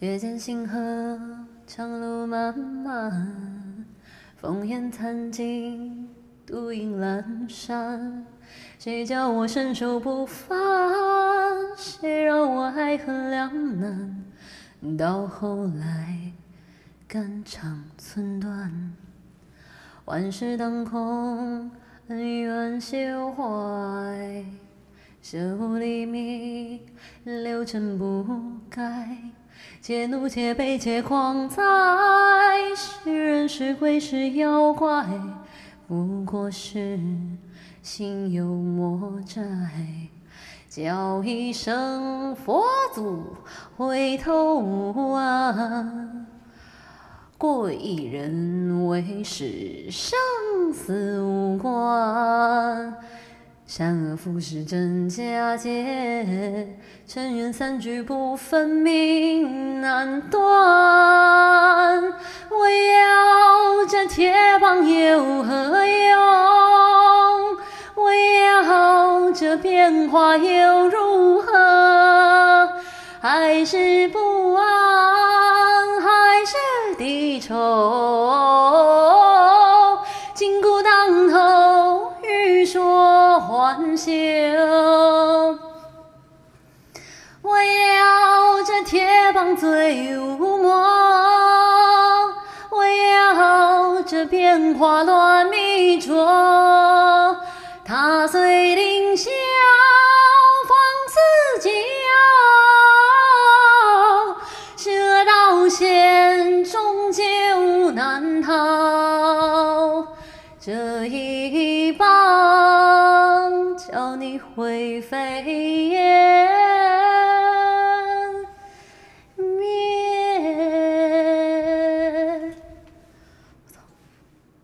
夜间星河，长路漫漫，烽烟残尽，独影阑珊。谁叫我身手不凡？谁让我爱恨两难？到后来，肝肠寸断。万事当空，恩怨休怀。舍黎明，流尘不改。且怒且悲且狂哉！是人是鬼是妖怪，不过是心有魔债。叫一声佛祖，回头无岸，过一人为是，生死无关。善恶浮世真假界，尘缘散聚不分明难断。我要这铁棒有何用？我要这变化又如何？还是不安，还是低头？我要这铁棒最无魔，我要这变化乱迷浊，踏碎凌霄放自脚，这道险终究难逃，这一棒。回。